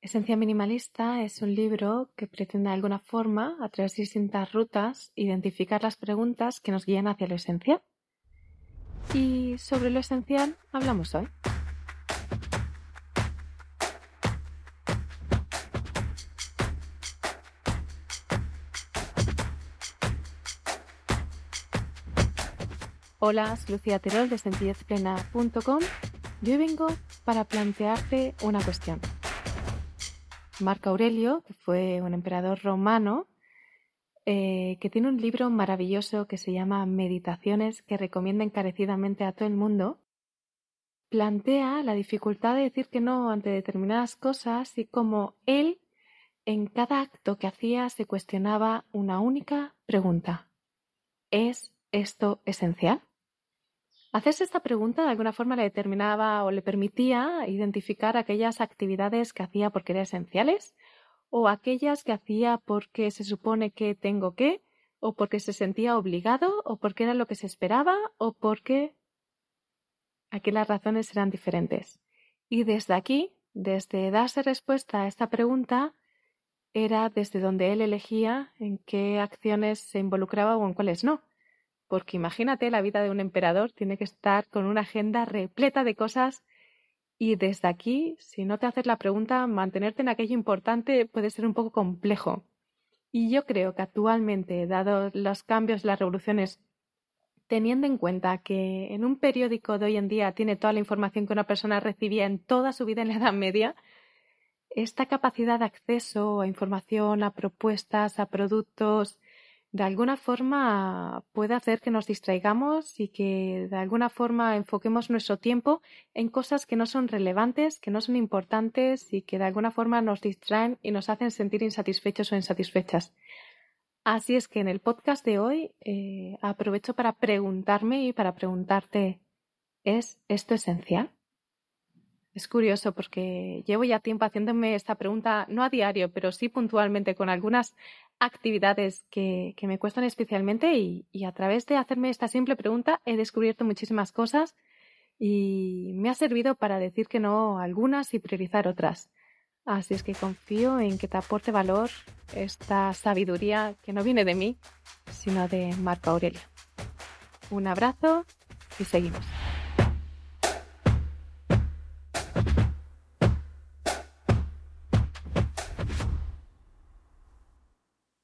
Esencia Minimalista es un libro que pretende de alguna forma, a través de distintas rutas, identificar las preguntas que nos guían hacia lo esencial. Y sobre lo esencial hablamos hoy. Hola, soy Lucía Terol de sencillezplena.com y hoy vengo para plantearte una cuestión. Marco Aurelio, que fue un emperador romano, eh, que tiene un libro maravilloso que se llama Meditaciones, que recomienda encarecidamente a todo el mundo, plantea la dificultad de decir que no ante determinadas cosas y cómo él, en cada acto que hacía, se cuestionaba una única pregunta. ¿Es esto esencial? Hacerse esta pregunta de alguna forma le determinaba o le permitía identificar aquellas actividades que hacía porque eran esenciales o aquellas que hacía porque se supone que tengo que o porque se sentía obligado o porque era lo que se esperaba o porque aquí las razones eran diferentes. Y desde aquí, desde darse respuesta a esta pregunta, era desde donde él elegía en qué acciones se involucraba o en cuáles no. Porque imagínate, la vida de un emperador tiene que estar con una agenda repleta de cosas y desde aquí, si no te haces la pregunta, mantenerte en aquello importante puede ser un poco complejo. Y yo creo que actualmente, dado los cambios, las revoluciones, teniendo en cuenta que en un periódico de hoy en día tiene toda la información que una persona recibía en toda su vida en la Edad Media, esta capacidad de acceso a información, a propuestas, a productos, de alguna forma puede hacer que nos distraigamos y que de alguna forma enfoquemos nuestro tiempo en cosas que no son relevantes, que no son importantes y que de alguna forma nos distraen y nos hacen sentir insatisfechos o insatisfechas. Así es que en el podcast de hoy eh, aprovecho para preguntarme y para preguntarte, ¿es esto esencial? Es curioso porque llevo ya tiempo haciéndome esta pregunta, no a diario, pero sí puntualmente con algunas actividades que, me cuestan especialmente y, a través de hacerme esta simple pregunta he descubierto muchísimas cosas y me ha servido para decir que no algunas y priorizar otras. Así es que confío en que te aporte valor esta sabiduría que no viene de mí, sino de Marco Aurelio. Un abrazo y seguimos.